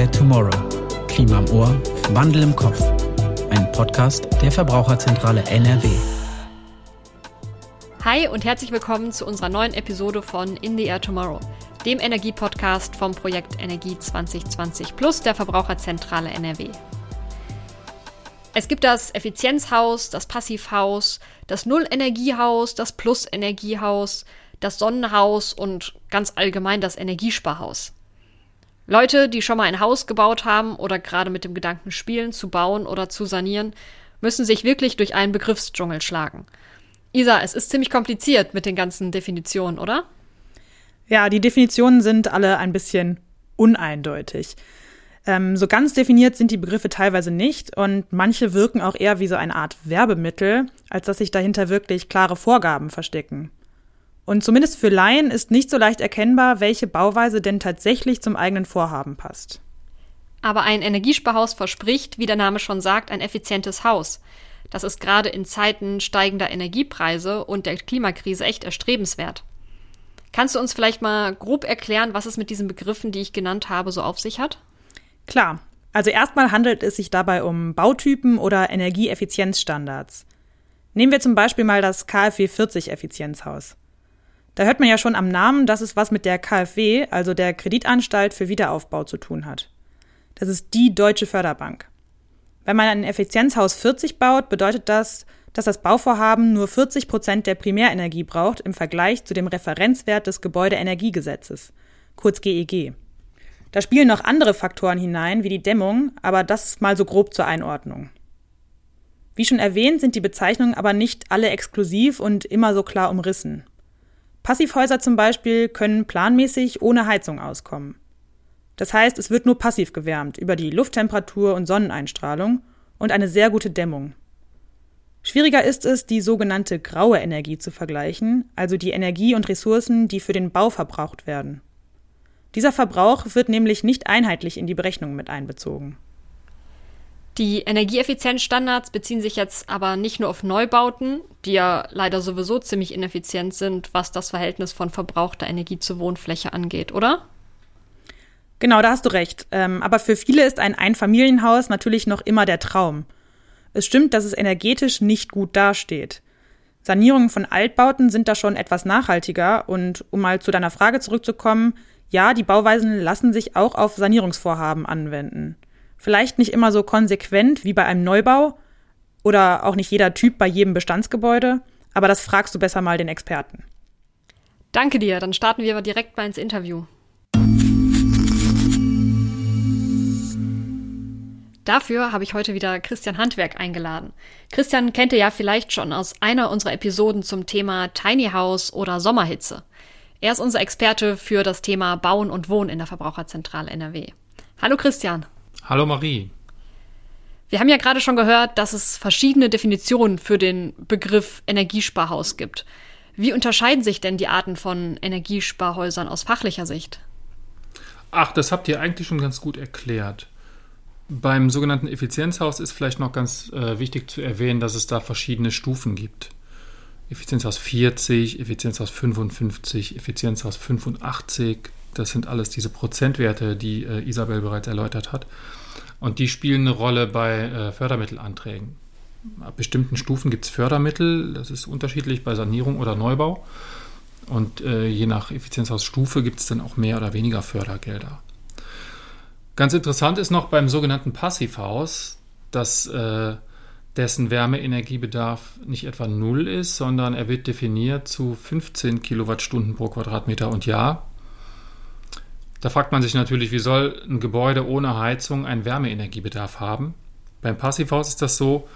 Air Tomorrow. Klima im Ohr, Wandel im Kopf. Ein Podcast der Verbraucherzentrale NRW. Hi und herzlich willkommen zu unserer neuen Episode von In the Air Tomorrow, dem Energiepodcast vom Projekt Energie 2020 Plus der Verbraucherzentrale NRW. Es gibt das Effizienzhaus, das Passivhaus, das Nullenergiehaus, das Plusenergiehaus, das Sonnenhaus und ganz allgemein das Energiesparhaus. Leute, die schon mal ein Haus gebaut haben oder gerade mit dem Gedanken spielen, zu bauen oder zu sanieren, müssen sich wirklich durch einen Begriffsdschungel schlagen. Isa, es ist ziemlich kompliziert mit den ganzen Definitionen, oder? Ja, die Definitionen sind alle ein bisschen uneindeutig. Ähm, so ganz definiert sind die Begriffe teilweise nicht und manche wirken auch eher wie so eine Art Werbemittel, als dass sich dahinter wirklich klare Vorgaben verstecken. Und zumindest für Laien ist nicht so leicht erkennbar, welche Bauweise denn tatsächlich zum eigenen Vorhaben passt. Aber ein Energiesparhaus verspricht, wie der Name schon sagt, ein effizientes Haus. Das ist gerade in Zeiten steigender Energiepreise und der Klimakrise echt erstrebenswert. Kannst du uns vielleicht mal grob erklären, was es mit diesen Begriffen, die ich genannt habe, so auf sich hat? Klar. Also erstmal handelt es sich dabei um Bautypen oder Energieeffizienzstandards. Nehmen wir zum Beispiel mal das KfW 40 Effizienzhaus. Da hört man ja schon am Namen, dass es was mit der KfW, also der Kreditanstalt für Wiederaufbau, zu tun hat. Das ist die deutsche Förderbank. Wenn man ein Effizienzhaus 40 baut, bedeutet das, dass das Bauvorhaben nur 40 Prozent der Primärenergie braucht im Vergleich zu dem Referenzwert des Gebäudeenergiegesetzes, kurz GEG. Da spielen noch andere Faktoren hinein, wie die Dämmung, aber das mal so grob zur Einordnung. Wie schon erwähnt, sind die Bezeichnungen aber nicht alle exklusiv und immer so klar umrissen. Passivhäuser zum Beispiel können planmäßig ohne Heizung auskommen. Das heißt, es wird nur passiv gewärmt über die Lufttemperatur und Sonneneinstrahlung und eine sehr gute Dämmung. Schwieriger ist es, die sogenannte graue Energie zu vergleichen, also die Energie und Ressourcen, die für den Bau verbraucht werden. Dieser Verbrauch wird nämlich nicht einheitlich in die Berechnung mit einbezogen. Die Energieeffizienzstandards beziehen sich jetzt aber nicht nur auf Neubauten, die ja leider sowieso ziemlich ineffizient sind, was das Verhältnis von verbrauchter Energie zur Wohnfläche angeht, oder? Genau, da hast du recht. Ähm, aber für viele ist ein Einfamilienhaus natürlich noch immer der Traum. Es stimmt, dass es energetisch nicht gut dasteht. Sanierungen von Altbauten sind da schon etwas nachhaltiger und um mal zu deiner Frage zurückzukommen, ja, die Bauweisen lassen sich auch auf Sanierungsvorhaben anwenden. Vielleicht nicht immer so konsequent wie bei einem Neubau oder auch nicht jeder Typ bei jedem Bestandsgebäude, aber das fragst du besser mal den Experten. Danke dir, dann starten wir aber direkt mal ins Interview. Dafür habe ich heute wieder Christian Handwerk eingeladen. Christian kennt ihr ja vielleicht schon aus einer unserer Episoden zum Thema Tiny House oder Sommerhitze. Er ist unser Experte für das Thema Bauen und Wohnen in der Verbraucherzentrale NRW. Hallo Christian. Hallo Marie. Wir haben ja gerade schon gehört, dass es verschiedene Definitionen für den Begriff Energiesparhaus gibt. Wie unterscheiden sich denn die Arten von Energiesparhäusern aus fachlicher Sicht? Ach, das habt ihr eigentlich schon ganz gut erklärt. Beim sogenannten Effizienzhaus ist vielleicht noch ganz äh, wichtig zu erwähnen, dass es da verschiedene Stufen gibt. Effizienzhaus 40, Effizienzhaus 55, Effizienzhaus 85. Das sind alles diese Prozentwerte, die äh, Isabel bereits erläutert hat. Und die spielen eine Rolle bei äh, Fördermittelanträgen. Ab bestimmten Stufen gibt es Fördermittel, das ist unterschiedlich bei Sanierung oder Neubau. Und äh, je nach Effizienzhausstufe gibt es dann auch mehr oder weniger Fördergelder. Ganz interessant ist noch beim sogenannten Passivhaus, dass äh, dessen Wärmeenergiebedarf nicht etwa null ist, sondern er wird definiert zu 15 Kilowattstunden pro Quadratmeter und Jahr. Da fragt man sich natürlich, wie soll ein Gebäude ohne Heizung einen Wärmeenergiebedarf haben? Beim Passivhaus ist das so,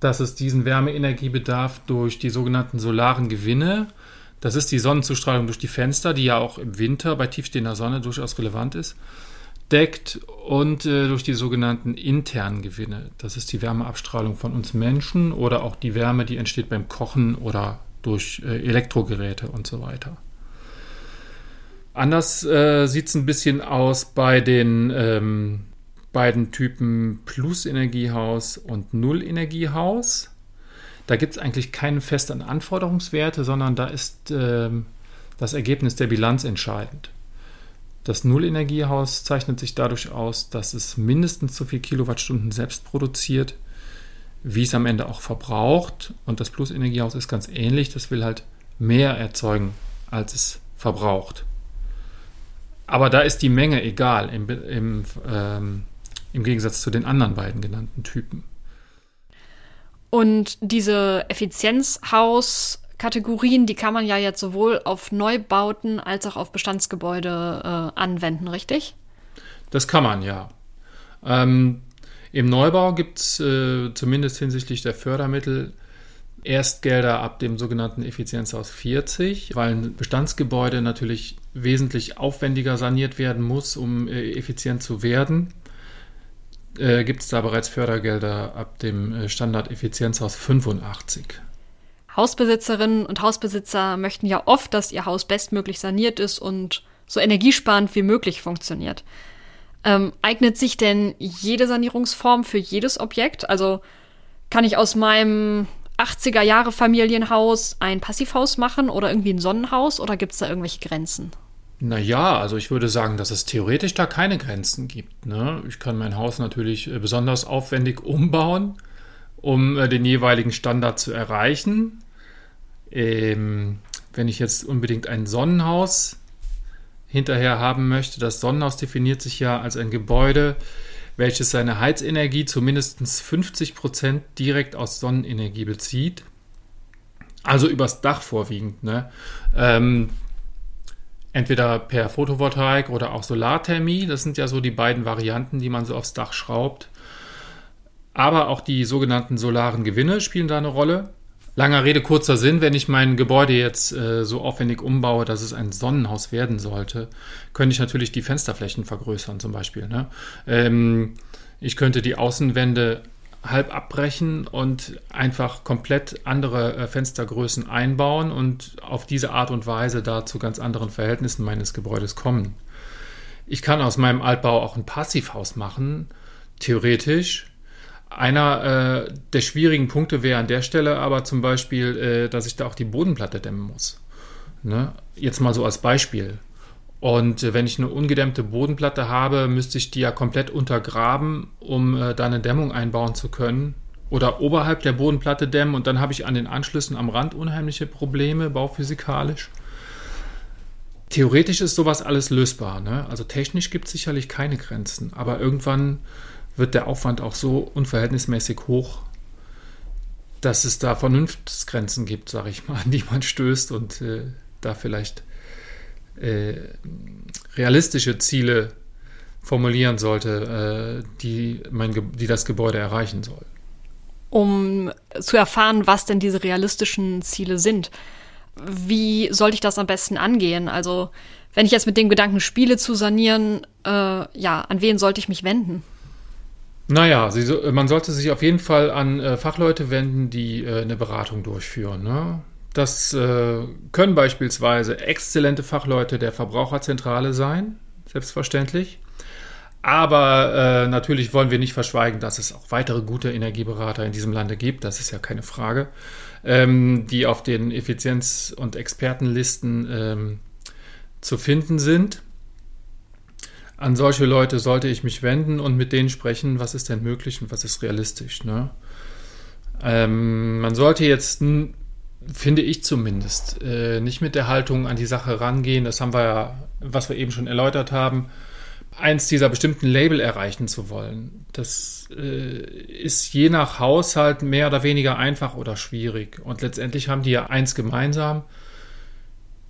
dass es diesen Wärmeenergiebedarf durch die sogenannten solaren Gewinne, das ist die Sonnenzustrahlung durch die Fenster, die ja auch im Winter bei tiefstehender Sonne durchaus relevant ist, deckt und äh, durch die sogenannten internen Gewinne. Das ist die Wärmeabstrahlung von uns Menschen oder auch die Wärme, die entsteht beim Kochen oder durch äh, Elektrogeräte und so weiter. Anders äh, sieht es ein bisschen aus bei den ähm, beiden Typen Plus-Energiehaus und Null-Energiehaus. Da gibt es eigentlich keine festen Anforderungswerte, sondern da ist äh, das Ergebnis der Bilanz entscheidend. Das Nullenergiehaus zeichnet sich dadurch aus, dass es mindestens so viel Kilowattstunden selbst produziert, wie es am Ende auch verbraucht. Und das Plus-Energiehaus ist ganz ähnlich. Das will halt mehr erzeugen, als es verbraucht. Aber da ist die Menge egal im, im, ähm, im Gegensatz zu den anderen beiden genannten Typen. Und diese Effizienzhaus-Kategorien, die kann man ja jetzt sowohl auf Neubauten als auch auf Bestandsgebäude äh, anwenden, richtig? Das kann man, ja. Ähm, Im Neubau gibt es äh, zumindest hinsichtlich der Fördermittel Erstgelder ab dem sogenannten Effizienzhaus 40, weil ein Bestandsgebäude natürlich wesentlich aufwendiger saniert werden muss, um äh, effizient zu werden. Äh, Gibt es da bereits Fördergelder ab dem äh, Standard Effizienzhaus 85? Hausbesitzerinnen und Hausbesitzer möchten ja oft, dass ihr Haus bestmöglich saniert ist und so energiesparend wie möglich funktioniert. Ähm, eignet sich denn jede Sanierungsform für jedes Objekt? Also kann ich aus meinem 80er Jahre Familienhaus ein Passivhaus machen oder irgendwie ein Sonnenhaus oder gibt es da irgendwelche Grenzen? Naja, also ich würde sagen, dass es theoretisch da keine Grenzen gibt. Ne? Ich kann mein Haus natürlich äh, besonders aufwendig umbauen, um äh, den jeweiligen Standard zu erreichen. Ähm, wenn ich jetzt unbedingt ein Sonnenhaus hinterher haben möchte, das Sonnenhaus definiert sich ja als ein Gebäude, welches seine Heizenergie zu mindestens 50 Prozent direkt aus Sonnenenergie bezieht. Also übers Dach vorwiegend. Ne? Ähm, entweder per Photovoltaik oder auch Solarthermie. Das sind ja so die beiden Varianten, die man so aufs Dach schraubt. Aber auch die sogenannten solaren Gewinne spielen da eine Rolle. Langer Rede, kurzer Sinn, wenn ich mein Gebäude jetzt äh, so aufwendig umbaue, dass es ein Sonnenhaus werden sollte, könnte ich natürlich die Fensterflächen vergrößern zum Beispiel. Ne? Ähm, ich könnte die Außenwände halb abbrechen und einfach komplett andere äh, Fenstergrößen einbauen und auf diese Art und Weise da zu ganz anderen Verhältnissen meines Gebäudes kommen. Ich kann aus meinem Altbau auch ein Passivhaus machen, theoretisch, einer äh, der schwierigen Punkte wäre an der Stelle aber zum Beispiel, äh, dass ich da auch die Bodenplatte dämmen muss. Ne? Jetzt mal so als Beispiel. Und äh, wenn ich eine ungedämmte Bodenplatte habe, müsste ich die ja komplett untergraben, um äh, da eine Dämmung einbauen zu können. Oder oberhalb der Bodenplatte dämmen und dann habe ich an den Anschlüssen am Rand unheimliche Probleme, bauphysikalisch. Theoretisch ist sowas alles lösbar. Ne? Also technisch gibt es sicherlich keine Grenzen, aber irgendwann wird der Aufwand auch so unverhältnismäßig hoch, dass es da Vernunftsgrenzen gibt, sage ich mal, an die man stößt und äh, da vielleicht äh, realistische Ziele formulieren sollte, äh, die, mein, die das Gebäude erreichen soll. Um zu erfahren, was denn diese realistischen Ziele sind, wie sollte ich das am besten angehen? Also, wenn ich jetzt mit dem Gedanken spiele zu sanieren, äh, ja, an wen sollte ich mich wenden? Naja, sie, man sollte sich auf jeden Fall an äh, Fachleute wenden, die äh, eine Beratung durchführen. Ne? Das äh, können beispielsweise exzellente Fachleute der Verbraucherzentrale sein, selbstverständlich. Aber äh, natürlich wollen wir nicht verschweigen, dass es auch weitere gute Energieberater in diesem Lande gibt, das ist ja keine Frage, ähm, die auf den Effizienz- und Expertenlisten ähm, zu finden sind an solche Leute sollte ich mich wenden und mit denen sprechen, was ist denn möglich und was ist realistisch. Ne? Ähm, man sollte jetzt, finde ich zumindest, äh, nicht mit der Haltung an die Sache rangehen, das haben wir ja, was wir eben schon erläutert haben, eins dieser bestimmten Label erreichen zu wollen. Das äh, ist je nach Haushalt mehr oder weniger einfach oder schwierig. Und letztendlich haben die ja eins gemeinsam,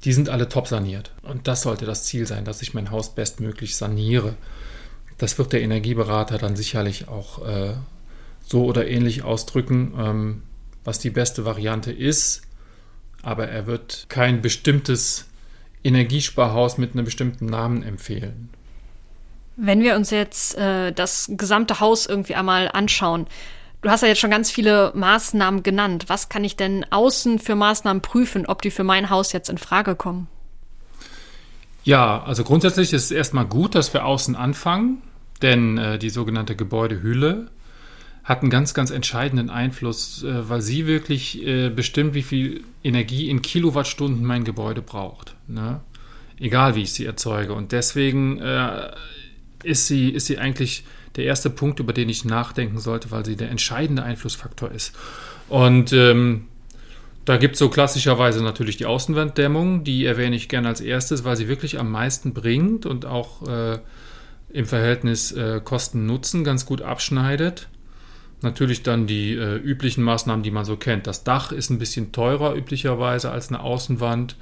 die sind alle top saniert. Und das sollte das Ziel sein, dass ich mein Haus bestmöglich saniere. Das wird der Energieberater dann sicherlich auch äh, so oder ähnlich ausdrücken, ähm, was die beste Variante ist. Aber er wird kein bestimmtes Energiesparhaus mit einem bestimmten Namen empfehlen. Wenn wir uns jetzt äh, das gesamte Haus irgendwie einmal anschauen, Du hast ja jetzt schon ganz viele Maßnahmen genannt. Was kann ich denn außen für Maßnahmen prüfen, ob die für mein Haus jetzt in Frage kommen? Ja, also grundsätzlich ist es erstmal gut, dass wir außen anfangen, denn äh, die sogenannte Gebäudehülle hat einen ganz, ganz entscheidenden Einfluss, äh, weil sie wirklich äh, bestimmt, wie viel Energie in Kilowattstunden mein Gebäude braucht. Ne? egal wie ich sie erzeuge. Und deswegen äh, ist, sie, ist sie eigentlich der erste Punkt, über den ich nachdenken sollte, weil sie der entscheidende Einflussfaktor ist. Und ähm, da gibt es so klassischerweise natürlich die Außenwanddämmung, die erwähne ich gerne als erstes, weil sie wirklich am meisten bringt und auch äh, im Verhältnis äh, Kosten-Nutzen ganz gut abschneidet. Natürlich dann die äh, üblichen Maßnahmen, die man so kennt. Das Dach ist ein bisschen teurer üblicherweise als eine Außenwand.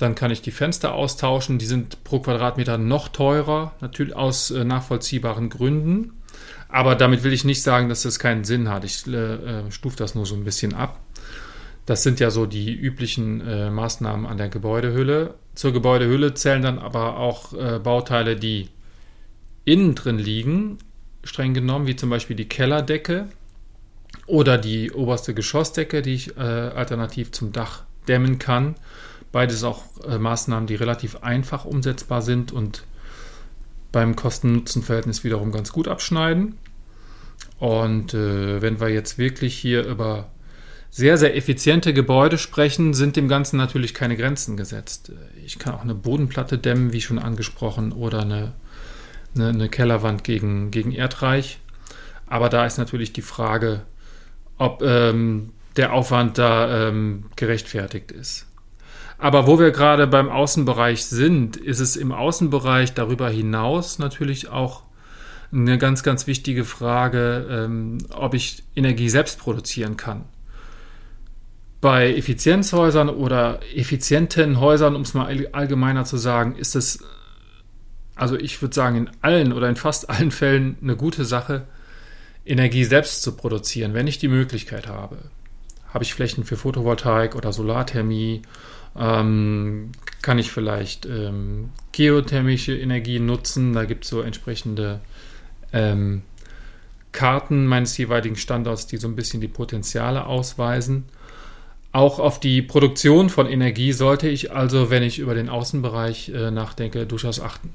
Dann kann ich die Fenster austauschen. Die sind pro Quadratmeter noch teurer, natürlich aus äh, nachvollziehbaren Gründen. Aber damit will ich nicht sagen, dass das keinen Sinn hat. Ich äh, äh stufe das nur so ein bisschen ab. Das sind ja so die üblichen äh, Maßnahmen an der Gebäudehülle. Zur Gebäudehülle zählen dann aber auch äh, Bauteile, die innen drin liegen, streng genommen, wie zum Beispiel die Kellerdecke oder die oberste Geschossdecke, die ich äh, alternativ zum Dach dämmen kann. Beides auch äh, Maßnahmen, die relativ einfach umsetzbar sind und beim Kosten-Nutzen-Verhältnis wiederum ganz gut abschneiden. Und äh, wenn wir jetzt wirklich hier über sehr, sehr effiziente Gebäude sprechen, sind dem Ganzen natürlich keine Grenzen gesetzt. Ich kann auch eine Bodenplatte dämmen, wie schon angesprochen, oder eine eine, eine Kellerwand gegen, gegen Erdreich. Aber da ist natürlich die Frage, ob ähm, der Aufwand da ähm, gerechtfertigt ist. Aber wo wir gerade beim Außenbereich sind, ist es im Außenbereich darüber hinaus natürlich auch eine ganz, ganz wichtige Frage, ähm, ob ich Energie selbst produzieren kann. Bei Effizienzhäusern oder effizienten Häusern, um es mal allgemeiner zu sagen, ist es also ich würde sagen, in allen oder in fast allen Fällen eine gute Sache, Energie selbst zu produzieren, wenn ich die Möglichkeit habe. Habe ich Flächen für Photovoltaik oder Solarthermie? Ähm, kann ich vielleicht ähm, geothermische Energie nutzen? Da gibt es so entsprechende ähm, Karten meines jeweiligen Standorts, die so ein bisschen die Potenziale ausweisen. Auch auf die Produktion von Energie sollte ich also, wenn ich über den Außenbereich äh, nachdenke, durchaus achten.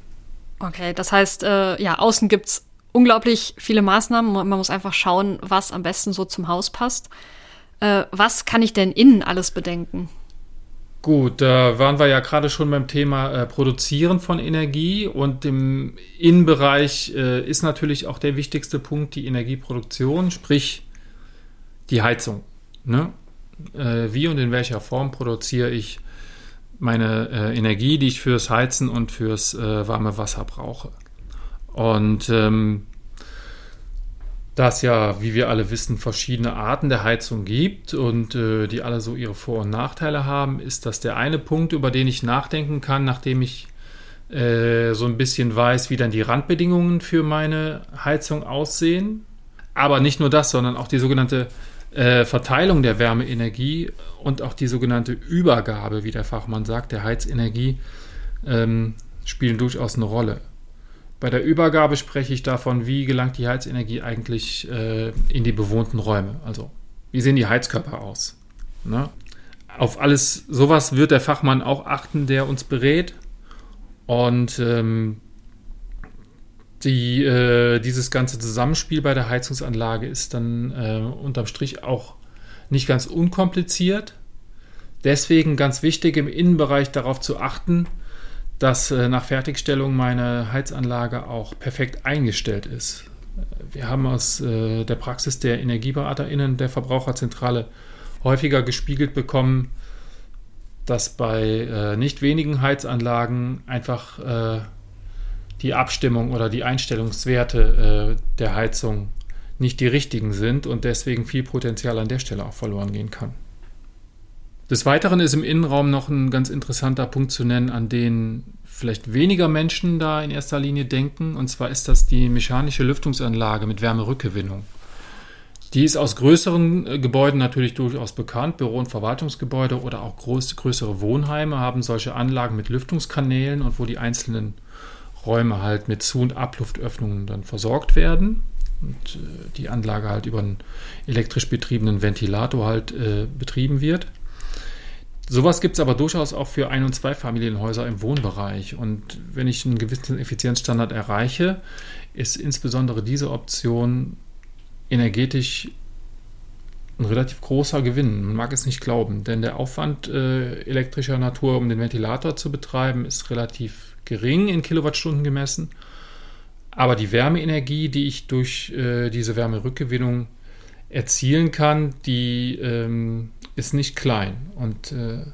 Okay, das heißt, äh, ja, außen gibt es unglaublich viele Maßnahmen. Man muss einfach schauen, was am besten so zum Haus passt. Äh, was kann ich denn innen alles bedenken? Gut, da waren wir ja gerade schon beim Thema äh, Produzieren von Energie und im Innenbereich äh, ist natürlich auch der wichtigste Punkt die Energieproduktion, sprich die Heizung. Ne? Äh, wie und in welcher Form produziere ich meine äh, Energie, die ich fürs Heizen und fürs äh, warme Wasser brauche. Und ähm, da es ja, wie wir alle wissen, verschiedene Arten der Heizung gibt und äh, die alle so ihre Vor- und Nachteile haben, ist das der eine Punkt, über den ich nachdenken kann, nachdem ich äh, so ein bisschen weiß, wie dann die Randbedingungen für meine Heizung aussehen. Aber nicht nur das, sondern auch die sogenannte äh, Verteilung der Wärmeenergie und auch die sogenannte Übergabe, wie der Fachmann sagt, der Heizenergie, ähm, spielen durchaus eine Rolle. Bei der Übergabe spreche ich davon, wie gelangt die Heizenergie eigentlich äh, in die bewohnten Räume. Also, wie sehen die Heizkörper aus? Ne? Auf alles sowas wird der Fachmann auch achten, der uns berät. Und ähm, die, äh, dieses ganze Zusammenspiel bei der Heizungsanlage ist dann äh, unterm Strich auch nicht ganz unkompliziert. Deswegen ganz wichtig im Innenbereich darauf zu achten, dass äh, nach Fertigstellung meine Heizanlage auch perfekt eingestellt ist. Wir haben aus äh, der Praxis der EnergieberaterInnen der Verbraucherzentrale häufiger gespiegelt bekommen, dass bei äh, nicht wenigen Heizanlagen einfach die Abstimmung oder die Einstellungswerte der Heizung nicht die richtigen sind und deswegen viel Potenzial an der Stelle auch verloren gehen kann. Des Weiteren ist im Innenraum noch ein ganz interessanter Punkt zu nennen, an den vielleicht weniger Menschen da in erster Linie denken, und zwar ist das die mechanische Lüftungsanlage mit Wärmerückgewinnung. Die ist aus größeren äh, Gebäuden natürlich durchaus bekannt. Büro- und Verwaltungsgebäude oder auch groß, größere Wohnheime haben solche Anlagen mit Lüftungskanälen und wo die einzelnen Räume halt mit Zu- und Abluftöffnungen dann versorgt werden und äh, die Anlage halt über einen elektrisch betriebenen Ventilator halt äh, betrieben wird. Sowas gibt es aber durchaus auch für Ein- und Zweifamilienhäuser im Wohnbereich. Und wenn ich einen gewissen Effizienzstandard erreiche, ist insbesondere diese Option energetisch ein relativ großer Gewinn. Man mag es nicht glauben, denn der Aufwand äh, elektrischer Natur, um den Ventilator zu betreiben, ist relativ gering in Kilowattstunden gemessen. Aber die Wärmeenergie, die ich durch äh, diese Wärmerückgewinnung erzielen kann, die ähm, ist nicht klein. Und äh,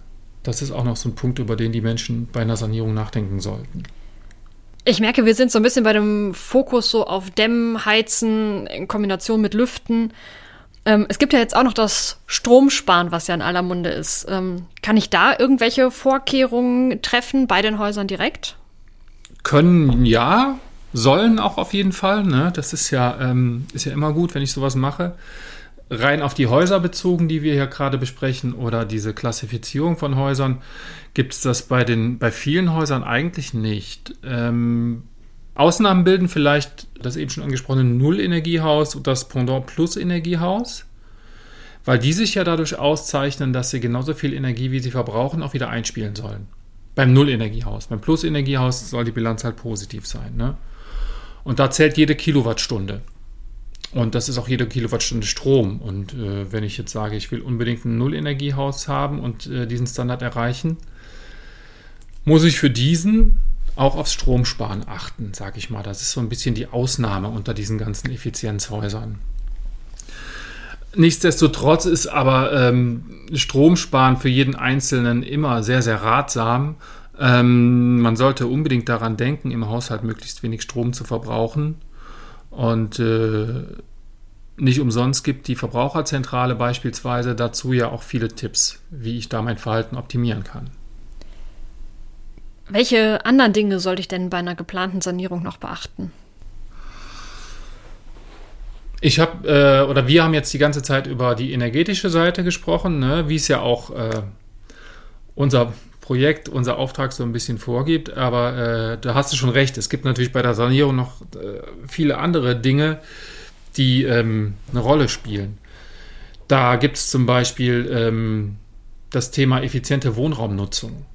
das ist auch noch so ein Punkt, über den die Menschen bei einer Sanierung nachdenken sollten. Ich merke, wir sind so ein bisschen bei dem Fokus so auf Dämmen, Heizen in Kombination mit Lüften. Ähm, es gibt ja jetzt auch noch das Stromsparen, was ja in aller Munde ist. Ähm, kann ich da irgendwelche Vorkehrungen treffen bei den Häusern direkt? Können ja, sollen auch auf jeden Fall. Ne? Das ist ja, ähm, ist ja immer gut, wenn ich sowas mache. Rein auf die Häuser bezogen, die wir hier gerade besprechen, oder diese Klassifizierung von Häusern, gibt es das bei, den, bei vielen Häusern eigentlich nicht. Ähm, Ausnahmen bilden vielleicht das eben schon angesprochene Null-Energiehaus und das Pendant Plus-Energiehaus, weil die sich ja dadurch auszeichnen, dass sie genauso viel Energie, wie sie verbrauchen, auch wieder einspielen sollen. Beim Null-Energiehaus. Beim Plus-Energiehaus soll die Bilanz halt positiv sein. Ne? Und da zählt jede Kilowattstunde. Und das ist auch jede Kilowattstunde Strom. Und äh, wenn ich jetzt sage, ich will unbedingt ein Null-Energiehaus haben und äh, diesen Standard erreichen, muss ich für diesen auch aufs Stromsparen achten, sage ich mal. Das ist so ein bisschen die Ausnahme unter diesen ganzen Effizienzhäusern. Nichtsdestotrotz ist aber ähm, Stromsparen für jeden Einzelnen immer sehr, sehr ratsam. Ähm, man sollte unbedingt daran denken, im Haushalt möglichst wenig Strom zu verbrauchen. Und äh, nicht umsonst gibt die Verbraucherzentrale beispielsweise dazu ja auch viele Tipps, wie ich da mein Verhalten optimieren kann. Welche anderen Dinge sollte ich denn bei einer geplanten Sanierung noch beachten? Ich habe, äh, oder wir haben jetzt die ganze Zeit über die energetische Seite gesprochen, ne, wie es ja auch äh, unser Projekt, unser Auftrag so ein bisschen vorgibt. Aber äh, da hast du schon recht. Es gibt natürlich bei der Sanierung noch äh, viele andere Dinge, die ähm, eine Rolle spielen. Da gibt es zum Beispiel ähm, das Thema effiziente Wohnraumnutzung.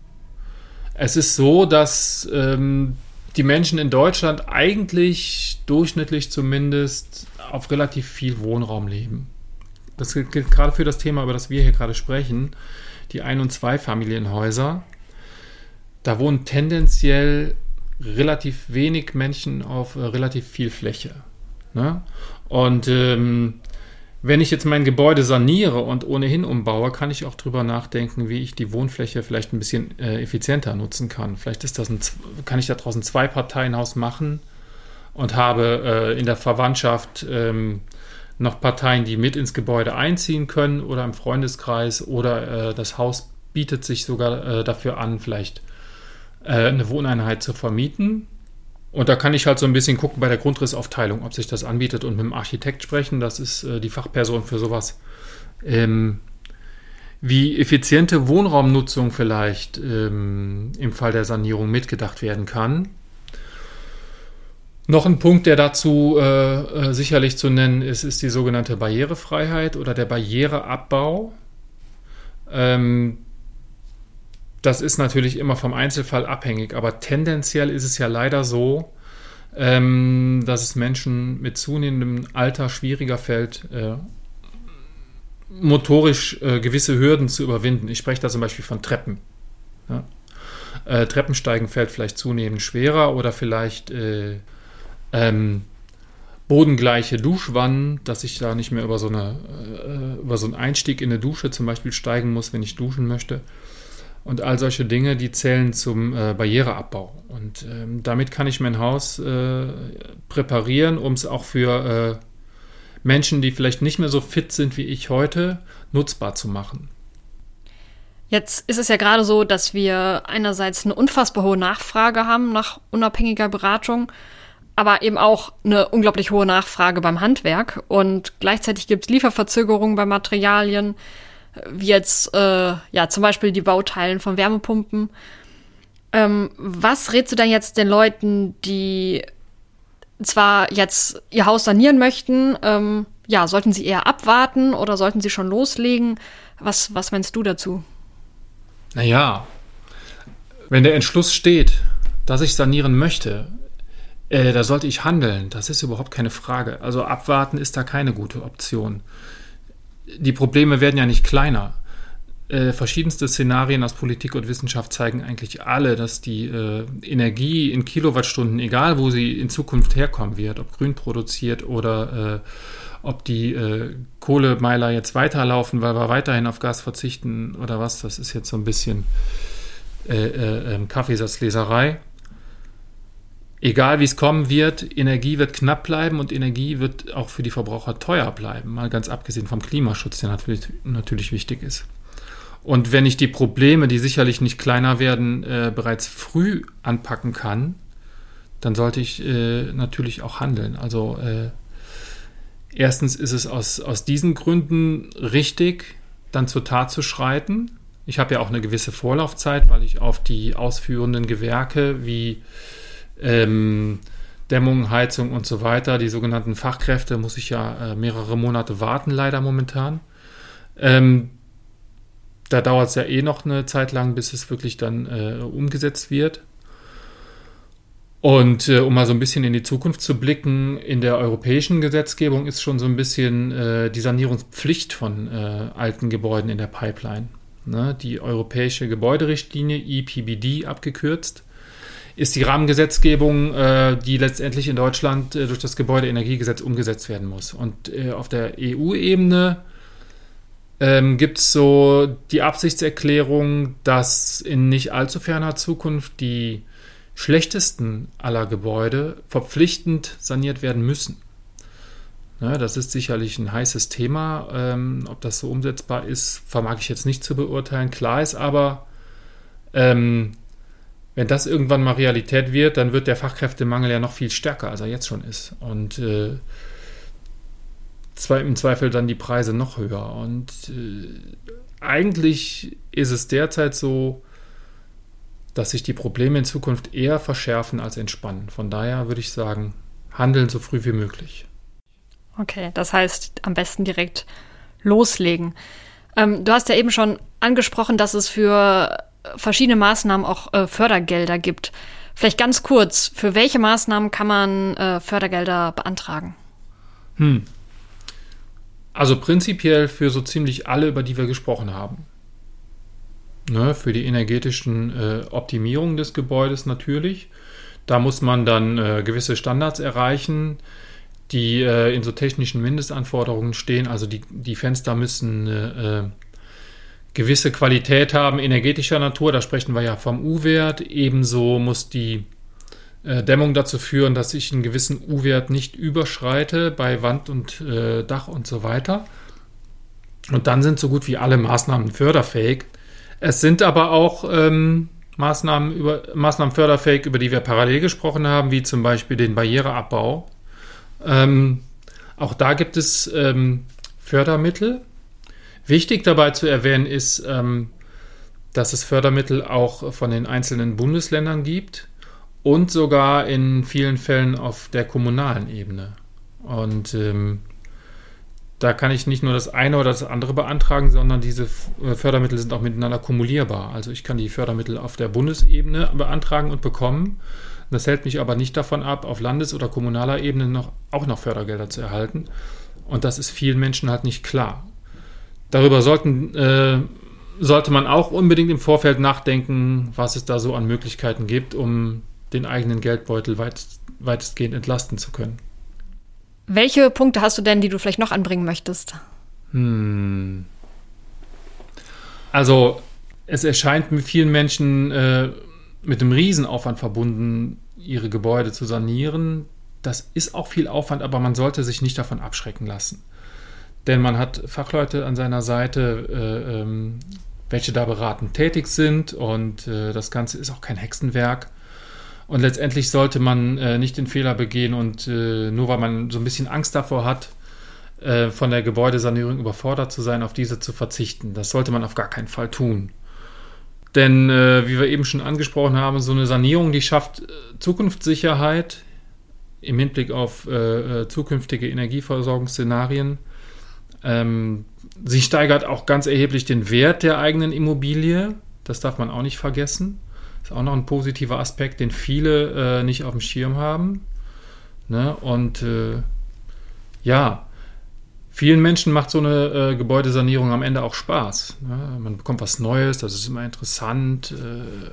Es ist so, dass ähm, die Menschen in Deutschland eigentlich durchschnittlich zumindest auf relativ viel Wohnraum leben. Das gilt gerade für das Thema, über das wir hier gerade sprechen, die Ein- und Zweifamilienhäuser. Da wohnen tendenziell relativ wenig Menschen auf äh, relativ viel Fläche. Ne? Und ähm, wenn ich jetzt mein Gebäude saniere und ohnehin umbaue, kann ich auch darüber nachdenken, wie ich die Wohnfläche vielleicht ein bisschen äh, effizienter nutzen kann. Vielleicht ist das ein, kann ich daraus ein Zwei-Parteien-Haus machen und habe äh, in der Verwandtschaft ähm, noch Parteien, die mit ins Gebäude einziehen können oder im Freundeskreis oder äh, das Haus bietet sich sogar äh, dafür an, vielleicht äh, eine Wohneinheit zu vermieten und da kann ich halt so ein bisschen gucken bei der Grundrissaufteilung, ob sich das anbietet und mit dem Architekt sprechen. Das ist äh, die Fachperson für sowas. Ähm, wie effiziente Wohnraumnutzung vielleicht ähm, im Fall der Sanierung mitgedacht werden kann. Noch ein Punkt, der dazu äh, äh, sicherlich zu nennen ist, ist die sogenannte Barrierefreiheit oder der Barriereabbau. Ähm, das ist natürlich immer vom Einzelfall abhängig, aber tendenziell ist es ja leider so, ähm, dass es Menschen mit zunehmendem Alter schwieriger fällt, äh, motorisch äh, gewisse Hürden zu überwinden. Ich spreche da zum Beispiel von Treppen. Ja? Äh, Treppensteigen fällt vielleicht zunehmend schwerer oder vielleicht äh, ähm, bodengleiche Duschwannen, dass ich da nicht mehr über so, eine, äh, über so einen Einstieg in eine Dusche zum Beispiel steigen muss, wenn ich duschen möchte. Und all solche Dinge, die zählen zum äh, Barriereabbau. Und ähm, damit kann ich mein Haus äh, präparieren, um es auch für äh, Menschen, die vielleicht nicht mehr so fit sind wie ich heute, nutzbar zu machen. Jetzt ist es ja gerade so, dass wir einerseits eine unfassbar hohe Nachfrage haben nach unabhängiger Beratung, aber eben auch eine unglaublich hohe Nachfrage beim Handwerk. Und gleichzeitig gibt es Lieferverzögerungen bei Materialien wie jetzt äh, ja zum Beispiel die Bauteilen von Wärmepumpen. Ähm, was rätst du denn jetzt den Leuten, die zwar jetzt ihr Haus sanieren möchten, ähm, ja, sollten sie eher abwarten oder sollten sie schon loslegen? Was, was meinst du dazu? Naja, wenn der Entschluss steht, dass ich sanieren möchte, äh, da sollte ich handeln. Das ist überhaupt keine Frage. Also abwarten ist da keine gute Option die Probleme werden ja nicht kleiner. Äh, verschiedenste Szenarien aus Politik und Wissenschaft zeigen eigentlich alle, dass die äh, Energie in Kilowattstunden, egal wo sie in Zukunft herkommen wird, ob grün produziert oder äh, ob die äh, Kohlemeiler jetzt weiterlaufen, weil wir weiterhin auf Gas verzichten oder was, das ist jetzt so ein bisschen äh, äh, ähm, Kaffeesatzleserei. Egal wie es kommen wird, Energie wird knapp bleiben und Energie wird auch für die Verbraucher teuer bleiben, mal ganz abgesehen vom Klimaschutz, der natürlich, natürlich wichtig ist. Und wenn ich die Probleme, die sicherlich nicht kleiner werden, äh, bereits früh anpacken kann, dann sollte ich äh, natürlich auch handeln. Also äh, erstens ist es aus, aus diesen Gründen richtig, dann zur Tat zu schreiten. Ich habe ja auch eine gewisse Vorlaufzeit, weil ich auf die ausführenden Gewerke wie ähm, Dämmung, Heizung und so weiter, die sogenannten Fachkräfte, muss ich ja äh, mehrere Monate warten, leider momentan. Ähm, da dauert es ja eh noch eine Zeit lang, bis es wirklich dann äh, umgesetzt wird. Und äh, um mal so ein bisschen in die Zukunft zu blicken, in der europäischen Gesetzgebung ist schon so ein bisschen äh, die Sanierungspflicht von äh, alten Gebäuden in der Pipeline. Ne? Die europäische Gebäuderichtlinie, EPBD abgekürzt, ist die Rahmengesetzgebung, äh, die letztendlich in Deutschland äh, durch das Gebäudeenergiegesetz umgesetzt werden muss. Und auf der EU-Ebene ähm, gibt es so die Absichtserklärung, dass in nicht allzu ferner Zukunft die schlechtesten aller Gebäude verpflichtend saniert werden müssen. Ja, das ist sicherlich ein heißes Thema. Ähm, ob das so umsetzbar ist, vermag ich jetzt nicht zu beurteilen. Klar ist aber, ähm, wenn das irgendwann mal Realität wird, dann wird der Fachkräftemangel ja noch viel stärker, als er jetzt schon ist. Und äh, im Zweifel dann die Preise noch höher. Und äh, eigentlich ist es derzeit so, dass sich die Probleme in Zukunft eher verschärfen als entspannen. Von daher würde ich sagen, handeln so früh wie möglich. Okay, das heißt am besten direkt loslegen. Ähm, du hast ja eben schon angesprochen, dass es für verschiedene Maßnahmen auch äh, Fördergelder gibt. Vielleicht ganz kurz, für welche Maßnahmen kann man äh, Fördergelder beantragen? Hm, also prinzipiell für so ziemlich alle, über die wir gesprochen haben. Ne, für die energetischen äh, Optimierungen des Gebäudes natürlich. Da muss man dann äh, gewisse Standards erreichen, die äh, in so technischen Mindestanforderungen stehen. Also die, die Fenster müssen äh, gewisse Qualität haben, energetischer Natur. Da sprechen wir ja vom U-Wert. Ebenso muss die äh, Dämmung dazu führen, dass ich einen gewissen U-Wert nicht überschreite bei Wand und äh, Dach und so weiter. Und dann sind so gut wie alle Maßnahmen förderfähig. Es sind aber auch ähm, Maßnahmen, über, Maßnahmen förderfähig, über die wir parallel gesprochen haben, wie zum Beispiel den Barriereabbau. Ähm, auch da gibt es ähm, Fördermittel. Wichtig dabei zu erwähnen ist, ähm, dass es Fördermittel auch von den einzelnen Bundesländern gibt und sogar in vielen Fällen auf der kommunalen Ebene. Und ähm, da kann ich nicht nur das eine oder das andere beantragen, sondern diese äh, Fördermittel sind auch miteinander kumulierbar. Also ich kann die Fördermittel auf der Bundesebene beantragen und bekommen. Das hält mich aber nicht davon ab, auf Landes- oder kommunaler Ebene noch, auch noch Fördergelder zu erhalten. Und das ist vielen Menschen halt nicht klar. Darüber sollten, äh, sollte man auch unbedingt im Vorfeld nachdenken, was es da so an Möglichkeiten gibt, um den eigenen Geldbeutel weit, weitestgehend entlasten zu können. Welche Punkte hast du denn, die du vielleicht noch anbringen möchtest? Hm. Also, es erscheint vielen Menschen äh, mit einem Riesenaufwand verbunden, ihre Gebäude zu sanieren. Das ist auch viel Aufwand, aber man sollte sich nicht davon abschrecken lassen. Denn man hat Fachleute an seiner Seite, äh, ähm, welche da beratend tätig sind und äh, das Ganze ist auch kein Hexenwerk. Und letztendlich sollte man äh, nicht den Fehler begehen und äh, nur weil man so ein bisschen Angst davor hat, äh, von der Gebäudesanierung überfordert zu sein, auf diese zu verzichten. Das sollte man auf gar keinen Fall tun. Denn, äh, wie wir eben schon angesprochen haben, so eine Sanierung, die schafft Zukunftssicherheit im Hinblick auf zukünftige Energieversorgungsszenarien. Ähm, sie steigert auch ganz erheblich den Wert der eigenen Immobilie. Das darf man auch nicht vergessen. Ist auch noch ein positiver Aspekt, den viele äh, nicht auf dem Schirm haben. Ne? Und äh, ja, Vielen Menschen macht so eine äh, Gebäudesanierung am Ende auch Spaß. Ja, man bekommt was Neues, das ist immer interessant. Äh,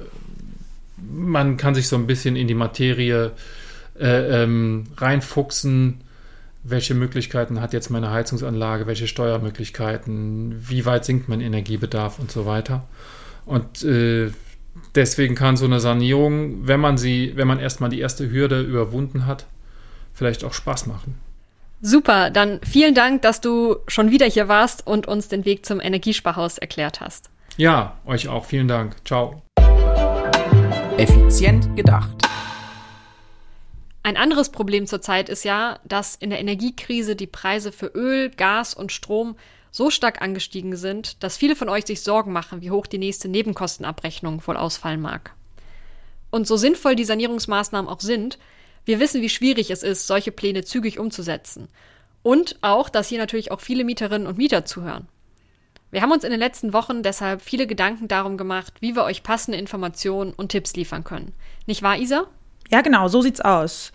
man kann sich so ein bisschen in die Materie äh, ähm, reinfuchsen. Welche Möglichkeiten hat jetzt meine Heizungsanlage? Welche Steuermöglichkeiten? Wie weit sinkt mein Energiebedarf und so weiter? Und äh, deswegen kann so eine Sanierung, wenn man sie, wenn man erstmal die erste Hürde überwunden hat, vielleicht auch Spaß machen. Super, dann vielen Dank, dass du schon wieder hier warst und uns den Weg zum Energiesparhaus erklärt hast. Ja, euch auch. Vielen Dank. Ciao. Effizient gedacht. Ein anderes Problem zurzeit ist ja, dass in der Energiekrise die Preise für Öl, Gas und Strom so stark angestiegen sind, dass viele von euch sich Sorgen machen, wie hoch die nächste Nebenkostenabrechnung wohl ausfallen mag. Und so sinnvoll die Sanierungsmaßnahmen auch sind, wir wissen, wie schwierig es ist, solche Pläne zügig umzusetzen. Und auch, dass hier natürlich auch viele Mieterinnen und Mieter zuhören. Wir haben uns in den letzten Wochen deshalb viele Gedanken darum gemacht, wie wir euch passende Informationen und Tipps liefern können. Nicht wahr, Isa? Ja, genau, so sieht's aus.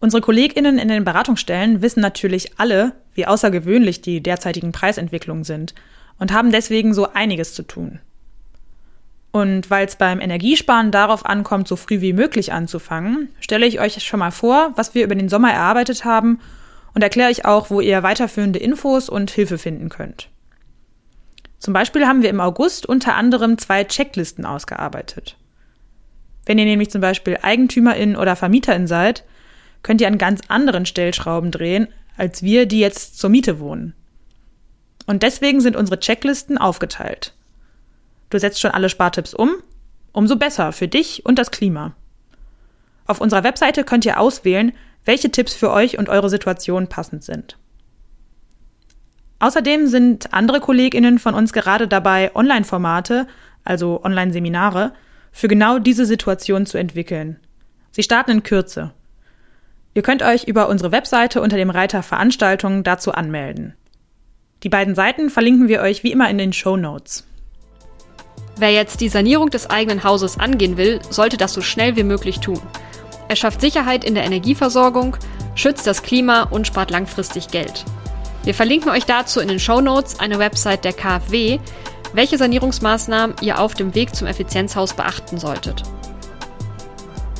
Unsere KollegInnen in den Beratungsstellen wissen natürlich alle, wie außergewöhnlich die derzeitigen Preisentwicklungen sind und haben deswegen so einiges zu tun. Und weil es beim Energiesparen darauf ankommt, so früh wie möglich anzufangen, stelle ich euch schon mal vor, was wir über den Sommer erarbeitet haben und erkläre euch auch, wo ihr weiterführende Infos und Hilfe finden könnt. Zum Beispiel haben wir im August unter anderem zwei Checklisten ausgearbeitet. Wenn ihr nämlich zum Beispiel Eigentümerin oder Vermieterin seid, könnt ihr an ganz anderen Stellschrauben drehen, als wir, die jetzt zur Miete wohnen. Und deswegen sind unsere Checklisten aufgeteilt. Du setzt schon alle Spartipps um? Umso besser für dich und das Klima. Auf unserer Webseite könnt ihr auswählen, welche Tipps für euch und eure Situation passend sind. Außerdem sind andere Kolleginnen von uns gerade dabei, Online-Formate, also Online-Seminare, für genau diese Situation zu entwickeln. Sie starten in Kürze. Ihr könnt euch über unsere Webseite unter dem Reiter Veranstaltungen dazu anmelden. Die beiden Seiten verlinken wir euch wie immer in den Show Notes. Wer jetzt die Sanierung des eigenen Hauses angehen will, sollte das so schnell wie möglich tun. Er schafft Sicherheit in der Energieversorgung, schützt das Klima und spart langfristig Geld. Wir verlinken euch dazu in den Show Notes eine Website der KfW, welche Sanierungsmaßnahmen ihr auf dem Weg zum Effizienzhaus beachten solltet.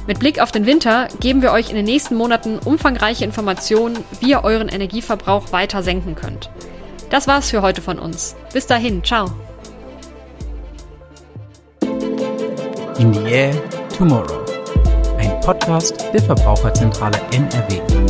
Mit Blick auf den Winter geben wir euch in den nächsten Monaten umfangreiche Informationen, wie ihr euren Energieverbrauch weiter senken könnt. Das war's für heute von uns. Bis dahin, ciao. In the Air Tomorrow. Ein Podcast der Verbraucherzentrale NRW.